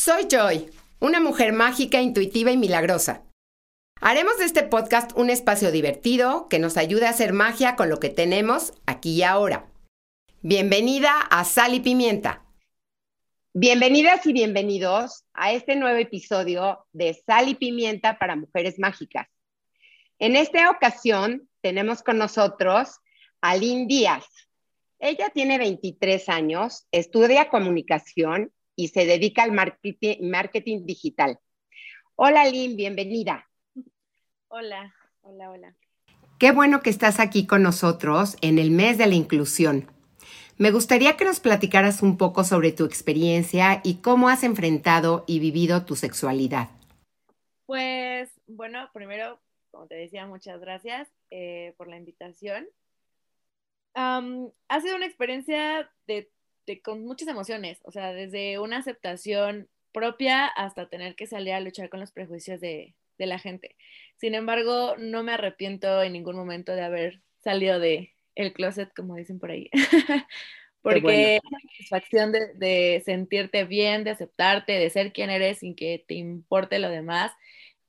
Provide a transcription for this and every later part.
Soy Joy, una mujer mágica, intuitiva y milagrosa. Haremos de este podcast un espacio divertido que nos ayude a hacer magia con lo que tenemos aquí y ahora. Bienvenida a Sal y Pimienta. Bienvenidas y bienvenidos a este nuevo episodio de Sal y Pimienta para Mujeres Mágicas. En esta ocasión tenemos con nosotros a Lynn Díaz. Ella tiene 23 años, estudia comunicación y se dedica al marketing, digital. Hola Lynn, bienvenida. Hola, hola, hola. Qué bueno que estás aquí con nosotros en el mes de la inclusión. Me gustaría que nos platicaras un poco sobre tu experiencia y cómo has enfrentado y vivido tu sexualidad. Pues bueno, primero, como te decía, muchas gracias eh, por la invitación. ha sido una experiencia de con muchas emociones, o sea, desde una aceptación propia hasta tener que salir a luchar con los prejuicios de, la gente. Sin embargo, no me arrepiento en ningún momento de haber salido de el closet, como dicen por ahí. Porque la satisfacción de, sentirte bien, de aceptarte, de ser quien eres sin que te importe lo demás,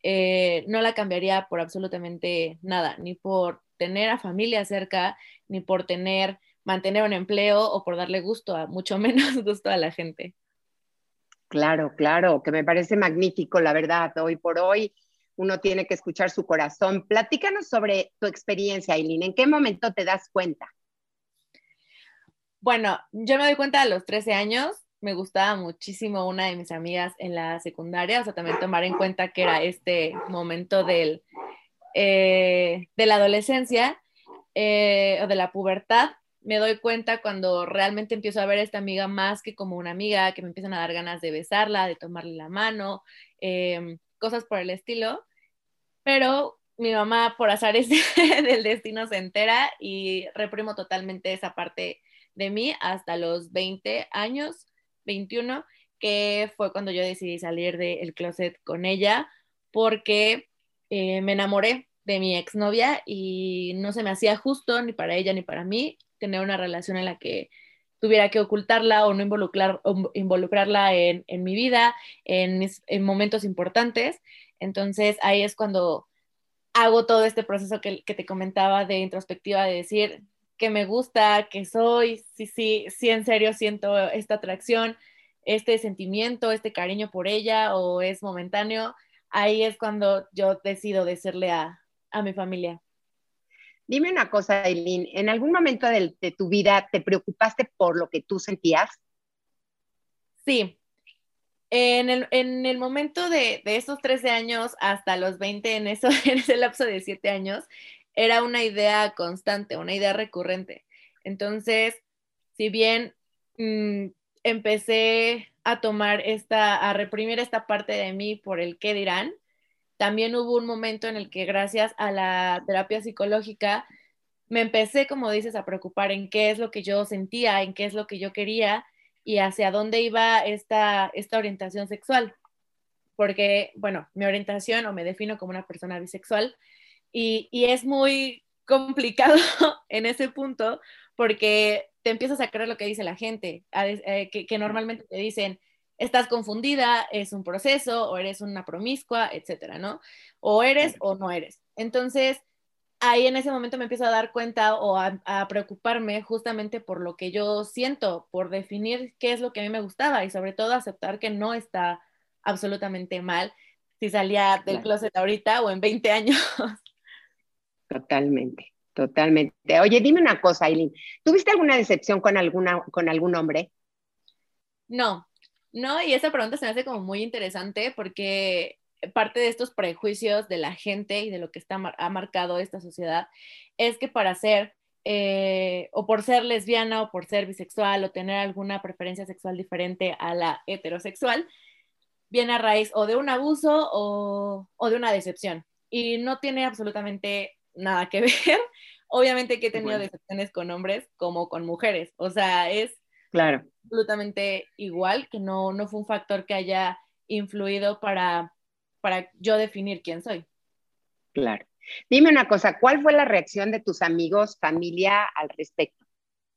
eh, no la cambiaría por absolutamente nada, ni por tener a familia cerca, ni por tener mantener un empleo o por darle gusto a mucho menos gusto a la gente. Claro, claro, que me parece magnífico, la verdad. Hoy por hoy uno tiene que escuchar su corazón. Platícanos sobre tu experiencia, Aileen. ¿En qué momento te das cuenta? Bueno, yo me doy cuenta a los 13 años. Me gustaba muchísimo una de mis amigas en la secundaria, o sea, también tomar en cuenta que era este momento del, eh, de la adolescencia eh, o de la pubertad me doy cuenta cuando realmente empiezo a ver a esta amiga más que como una amiga, que me empiezan a dar ganas de besarla, de tomarle la mano, em, cosas por el estilo. Pero mi mamá, por azares del destino, se entera y reprimo totalmente esa parte de mí hasta los 20 años, 21, que fue cuando yo decidí salir del closet con ella, porque eh, me enamoré de mi exnovia y no se me hacía justo ni para ella ni para mí tener una relación en la que tuviera que ocultarla o no involucrar, involucrarla en, mi vida, en, momentos importantes. Entonces ahí es cuando hago todo este proceso que, te comentaba de introspectiva, de decir que me gusta, que soy, sí, sí, sí, en serio siento esta atracción, este sentimiento, este cariño por ella o es momentáneo. Ahí es cuando yo decido decirle a, a mi familia. Dime una cosa, Eileen, ¿en algún momento de, tu vida te preocupaste por lo que tú sentías? Sí. En el, momento de, esos 13 años hasta los 20, en, ese lapso de 7 años, era una idea constante, una idea recurrente. Entonces, si bien mm, empecé a tomar esta, a reprimir esta parte de mí por el qué dirán, también hubo un momento en el que gracias a la terapia psicológica me empecé, como dices, a preocupar en qué es lo que yo sentía, en qué es lo que yo quería y hacia dónde iba esta, esta orientación sexual. Porque, bueno, mi orientación o me defino como una persona bisexual y, es muy complicado en ese punto porque te empiezas a creer lo que dice la gente, eh, que normalmente te dicen, estás confundida, es un proceso, o eres una promiscua, etcétera, ¿no? O eres o no eres. Entonces, ahí en ese momento me empiezo a dar cuenta o a, preocuparme justamente por lo que yo siento, por definir qué es lo que a mí me gustaba y sobre todo aceptar que no está absolutamente mal si salía del closet ahorita o en 20 años. Totalmente, totalmente. Oye, dime una cosa, Aileen, ¿tuviste alguna decepción con, alguna, con algún hombre? No, no, y esa pregunta se me hace como muy interesante porque parte de estos prejuicios de la gente y de lo que está, ha marcado esta sociedad es que para ser eh, o por ser lesbiana o por ser bisexual o tener alguna preferencia sexual diferente a la heterosexual, viene a raíz o de un abuso o, o de una decepción. Y no tiene absolutamente nada que ver. Obviamente que he tenido decepciones con hombres como con mujeres. O sea, es Claro. Absolutamente igual, que no, no fue un factor que haya influido para, para yo definir quién soy. Claro. Dime una cosa, ¿cuál fue la reacción de tus amigos, familia al respecto?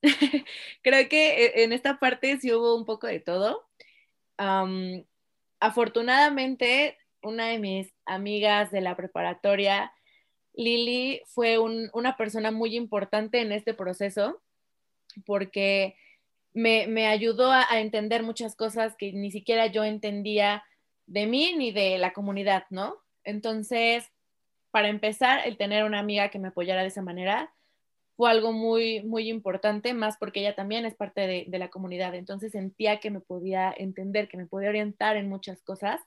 Creo que e, en esta parte sí hubo un poco de todo. afortunadamente, una de mis amigas de la preparatoria, Lili, fue una persona muy importante en este proceso porque me, ayudó a, entender muchas cosas que ni siquiera yo entendía de mí ni de la comunidad, ¿no? Entonces, para empezar, el tener una amiga que me apoyara de esa manera fue algo muy, muy importante, más porque ella también es parte de, de la comunidad. Entonces sentía que me podía entender, que me podía orientar en muchas cosas.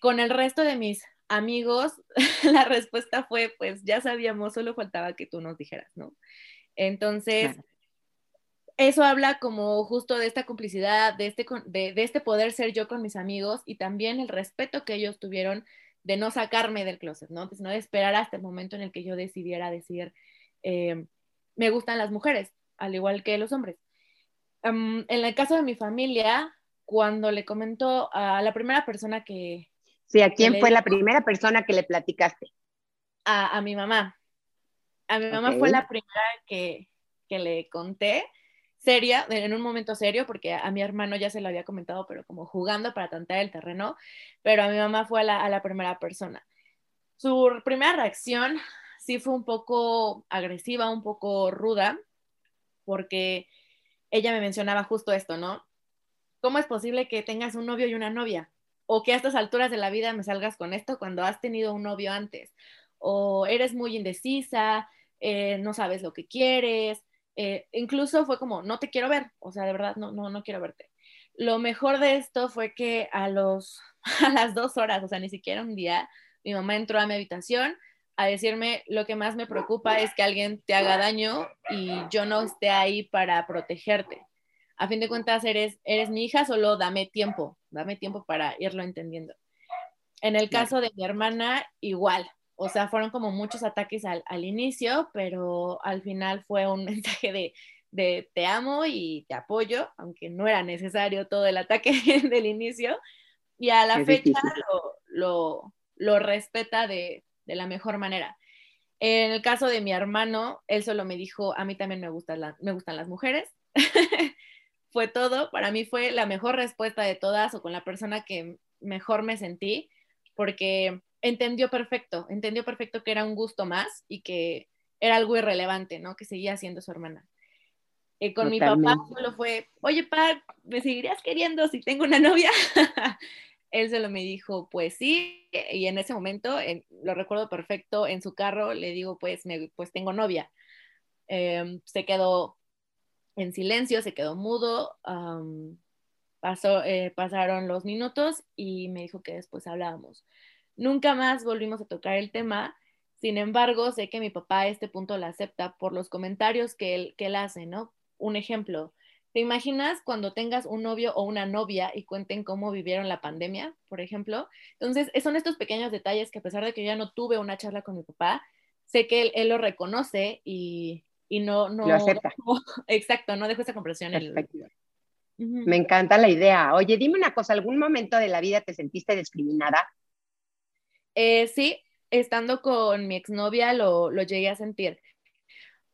Con el resto de mis amigos, la respuesta fue, pues ya sabíamos, solo faltaba que tú nos dijeras, ¿no? Entonces, eso habla como justo de esta complicidad, de este, de, este poder ser yo con mis amigos y también el respeto que ellos tuvieron de no sacarme del closet, ¿no? Pues no de esperar hasta el momento en el que yo decidiera decir, eh, me gustan las mujeres, al igual que los hombres. en el caso de mi familia, cuando le comentó a la primera persona que... Sí, ¿a quién fue la primera persona que le platicaste? A, mi mamá. A mi mamá fue la primera que, que le conté seria, en un momento serio, porque a mi hermano ya se lo había comentado, pero como jugando para tantear el terreno, pero a mi mamá fue a la, a la primera persona. Su primera reacción sí fue un poco agresiva, un poco ruda, porque ella me mencionaba justo esto, ¿no? ¿Cómo es posible que tengas un novio y una novia? O que a estas alturas de la vida me salgas con esto cuando has tenido un novio antes. O eres muy indecisa, eh, no sabes lo que quieres, eh, incluso fue como, no te quiero ver, o sea, de verdad, no, no, no quiero verte. Lo mejor de esto fue que a, los, a las dos horas, o sea, ni siquiera un día, mi mamá entró a mi habitación a decirme, lo que más me preocupa es que alguien te haga daño y yo no esté ahí para protegerte. A fin de cuentas, eres, eres mi hija, solo dame tiempo, dame tiempo para irlo entendiendo. En el caso de mi hermana, igual, o sea, fueron como muchos ataques al, inicio, pero al final fue un mensaje de, te amo y te apoyo, aunque no era necesario todo el ataque del inicio. Y a la fecha lo, respeta de, la mejor manera. En el caso de mi hermano, él solo me dijo, a mí también me, gustan me gustan las mujeres. fue todo, para mí fue la mejor respuesta de todas o con la persona que mejor me sentí, porque entendió perfecto, entendió perfecto que era un gusto más y que era algo irrelevante, ¿no? Que seguía siendo su hermana. Eh, con mi papá solo fue, oye, pa, ¿me seguirías queriendo si tengo una novia? Él solo me dijo, pues sí, y en ese momento, lo recuerdo perfecto, en su carro le digo, pues, me, pues tengo novia. Em, se quedó en silencio, se quedó mudo, pasó, eh, pasaron los minutos y me dijo que después hablábamos. Nunca más volvimos a tocar el tema. Sin embargo, sé que mi papá a este punto la acepta por los comentarios que él, que él hace, ¿no? Un ejemplo, ¿te imaginas cuando tengas un novio o una novia y cuenten cómo vivieron la pandemia, por ejemplo? Entonces, son estos pequeños detalles que a pesar de que yo ya no tuve una charla con mi papá, sé que él, lo reconoce y, no, no... Lo acepta. exacto, no dejo esa comprensión. Me encanta la idea. Oye, dime una cosa, ¿algún momento de la vida te sentiste discriminada? Eh, sí, estando con mi exnovia lo, lo llegué a sentir.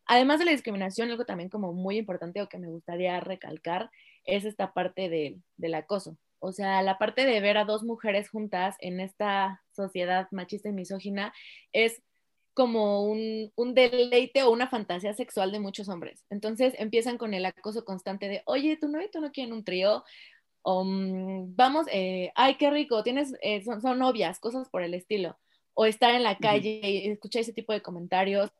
Además de la discriminación, algo también como muy importante o que me gustaría recalcar es esta parte del acoso. O sea, la parte de ver a dos mujeres juntas en esta sociedad machista y misógina es como un, un, deleite o una fantasía sexual de muchos hombres. Entonces empiezan con el acoso constante de, oye, tu novio, tú no quieren un trío, mm, vamos, eh, ay, qué rico, tienes, eh, son, novias, cosas por el estilo, o estar en la calle y escuchar ese tipo de comentarios.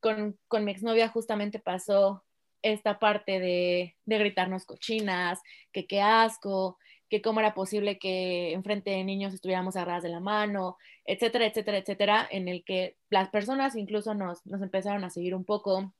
con, con, mi exnovia justamente pasó esta parte de, de, gritarnos cochinas, que qué asco, que cómo era posible que enfrente de niños estuviéramos agarradas de la mano, etcétera, etcétera, etcétera, en el que las personas incluso nos, nos empezaron a seguir un poco,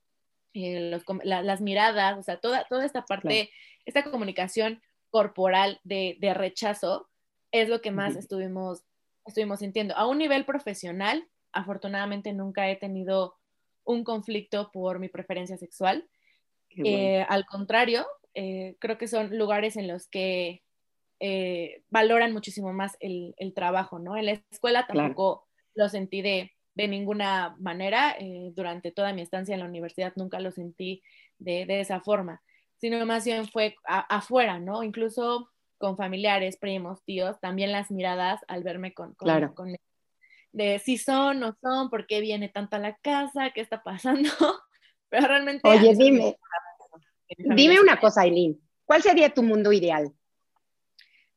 eh, las miradas, o sea, toda, toda esta parte esta comunicación corporal de, rechazo es lo que más estuvimos, estuvimos sintiendo. A un nivel profesional, afortunadamente nunca he tenido un conflicto por mi preferencia sexual. Eh, al contrario, eh, creo que son lugares en los que valoran muchísimo más el, trabajo, ¿no? En la escuela tampoco lo sentí de, ninguna manera. durante toda mi estancia en la universidad nunca lo sentí de, de esa forma sino más bien fue afuera, ¿no? Incluso con familiares, primos, tíos, también las miradas al verme con, con, Claro. con de si son, no son, por qué viene tanto a la casa, qué está pasando. Pero realmente. Oye, dime, dime una cosa, Aileen. ¿Cuál sería tu mundo ideal?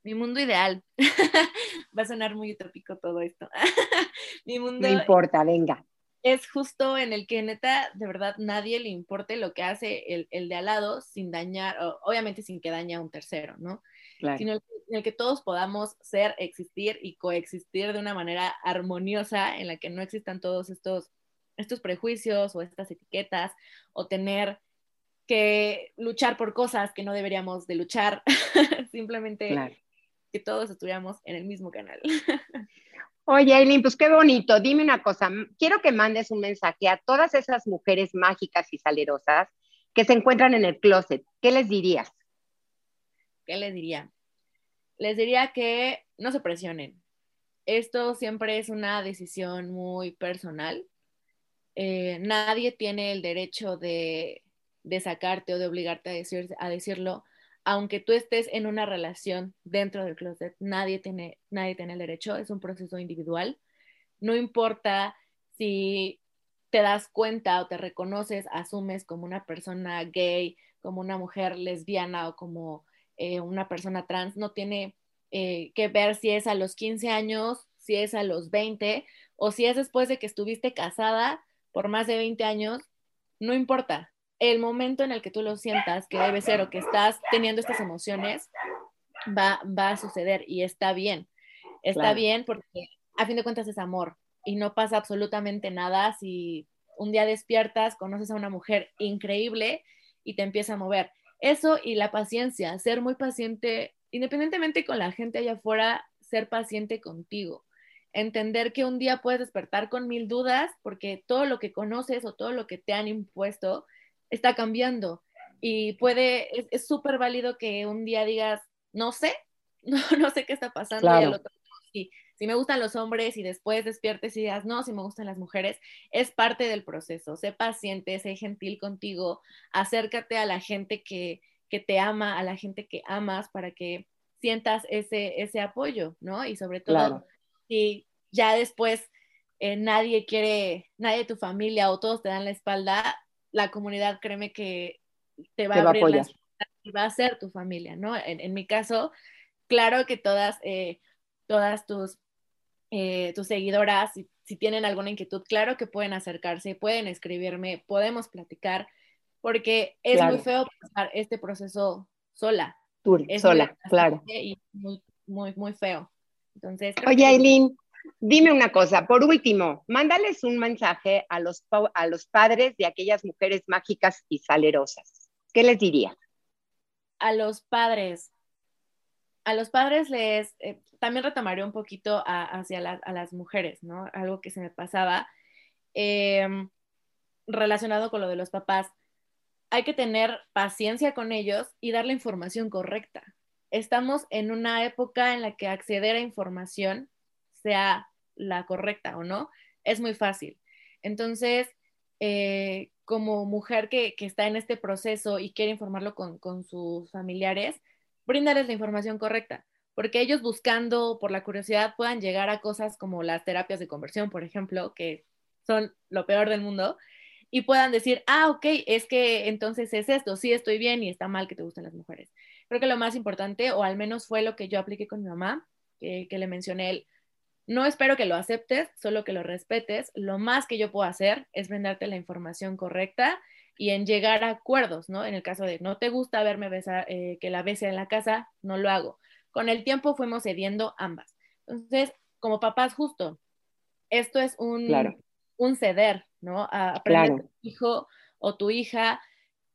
Mi mundo ideal. Va a sonar muy utópico todo esto. Mi mundo No importa, venga. es justo en el que neta, de verdad, nadie le importe lo que hace el, el de al lado sin dañar, o- obviamente sin que dañe a un tercero, ¿no? Claro. Sino en el que todos podamos ser, existir y coexistir de una manera armoniosa en la que no existan todos estos, estos prejuicios o estas etiquetas o tener que luchar por cosas que no deberíamos de luchar, simplemente Claro. Que todos estuviéramos en el mismo canal. Oye, Aileen, pues qué bonito. Dime una cosa. Quiero que mandes un mensaje a todas esas mujeres mágicas y salerosas que se encuentran en el closet. ¿Qué les dirías? ¿Qué les diría? Les diría que no se presionen. Esto siempre es una decisión muy personal. Eh, nadie tiene el derecho de, de sacarte o de obligarte a, decir, a decirlo, aunque tú estés en una relación dentro del closet. Nadie tiene, nadie tiene el derecho. Es un proceso individual. No importa si te das cuenta o te reconoces, asumes como una persona gay, como una mujer lesbiana o como eh, una persona trans, no tiene eh, que ver si es a los 15 años, si es a los 20 o si es después de que estuviste casada por más de 20 años, no importa. El momento en el que tú lo sientas que debe ser o que estás teniendo estas emociones va, va a suceder y está bien. Está Claro. bien porque a fin de cuentas es amor y no pasa absolutamente nada si un día despiertas, conoces a una mujer increíble y te empieza a mover. Eso y la paciencia, ser muy paciente, independientemente con la gente allá afuera, ser paciente contigo. Entender que un día puedes despertar con mil dudas porque todo lo que conoces o todo lo que te han impuesto está cambiando. Y puede, es- súper válido que un día digas, no sé, no, no sé qué está pasando. Y al otro, sí, si me gustan los hombres y después despiertes y digas, no, si me gustan las mujeres, es parte del proceso. Sé paciente, sé gentil contigo, acércate a la gente que, que te ama, a la gente que amas para que sientas ese, ese apoyo, ¿no? Y sobre todo, Claro. si ya después eh, nadie quiere, nadie de tu familia o todos te dan la espalda, la comunidad, créeme que te va Te a va a abrir apoyar. las puertas y va a ser tu familia, ¿no? En, en mi caso, claro que todas, eh, todas tus, eh, tus seguidoras, si, si tienen alguna inquietud, claro que pueden acercarse, pueden escribirme, podemos platicar, porque es Claro. muy feo pasar este proceso sola. Tú, sola, claro. Y muy, muy, muy feo. Entonces, Oye, Aileen, dime una cosa. Por último, mándales un mensaje a los, a los padres de aquellas mujeres mágicas y salerosas. ¿Qué les diría? a los padres, a los padres les, eh, también retomaré un poquito hacia la- a las mujeres, ¿no? Algo que se me pasaba eh, relacionado con lo de los papás. Hay que tener paciencia con ellos y dar la información correcta. Estamos en una época en la que acceder a información, sea la correcta o no, es muy fácil. Entonces, eh, como mujer que, que, está en este proceso y quiere informarlo con, con sus familiares, bríndales la información correcta, porque ellos buscando por la curiosidad puedan llegar a cosas como las terapias de conversión, por ejemplo, que son lo peor del mundo, y puedan decir, ah, ok, es que entonces es esto, sí estoy bien y está mal que te gusten las mujeres. Creo que lo más importante, o al menos fue lo que yo apliqué con mi mamá, que, que le mencioné el, no espero que lo aceptes, solo que lo respetes. Lo más que yo puedo hacer es brindarte la información correcta y en llegar a acuerdos, ¿no? En el caso de no te gusta verme besar, eh, que la bese en la casa, no lo hago. Con el tiempo fuimos cediendo ambas. Entonces, como papás, justo, esto es un, Claro. un ceder, ¿no? A aprender Claro. tu hijo o tu hija,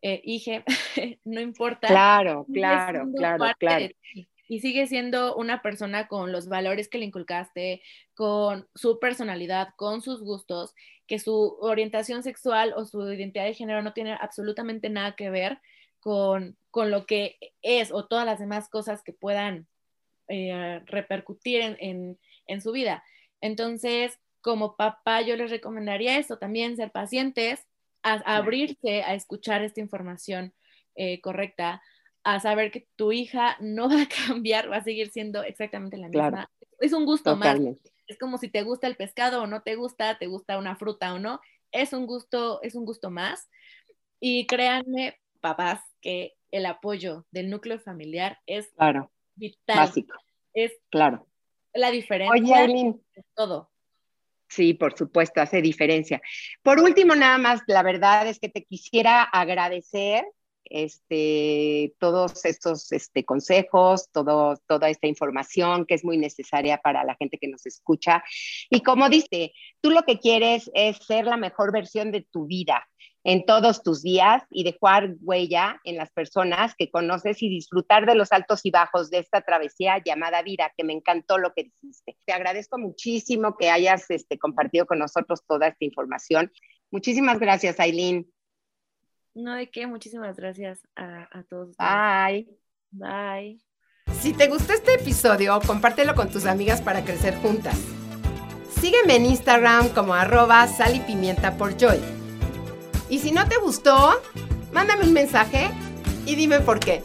eh, no importa. Claro, claro, claro, claro. de ti y sigue siendo una persona con los valores que le inculcaste, con su personalidad, con sus gustos, que su orientación sexual o su identidad de género no tiene absolutamente nada que ver con, con lo que es o todas las demás cosas que puedan eh, repercutir en, en, en su vida. Entonces, como papá, yo les recomendaría esto también, ser pacientes, a, a abrirse a escuchar esta información eh, correcta, a saber que tu hija no va a cambiar, va a seguir siendo exactamente la misma. Es un gusto más. Es como si te gusta el pescado o no te gusta, te gusta una fruta o no. Es un gusto, es un gusto más. Y créanme, papás, que el apoyo del núcleo familiar es claro, vital. Básico. Es claro. la diferencia Oye, todo. Sí, por supuesto, hace diferencia. Por último, nada más, la verdad es que te quisiera agradecer este, todos estos este, consejos, toda esta información que es muy necesaria para la gente que nos escucha. Y como dice, tú lo que quieres es ser la mejor versión de tu vida en todos tus días y dejar huella en las personas que conoces y disfrutar de los altos y bajos de esta travesía llamada vida, que me encantó lo que dijiste. Te agradezco muchísimo que hayas este, compartido con nosotros toda esta información. Muchísimas gracias, Aileen. No de qué, muchísimas gracias a, todos. Bye. Bye. Si te gustó este episodio, compártelo con tus amigas para crecer juntas. Sígueme en Instagram como arroba sal y pimienta por joy. Y si no te gustó, mándame un mensaje y dime por qué.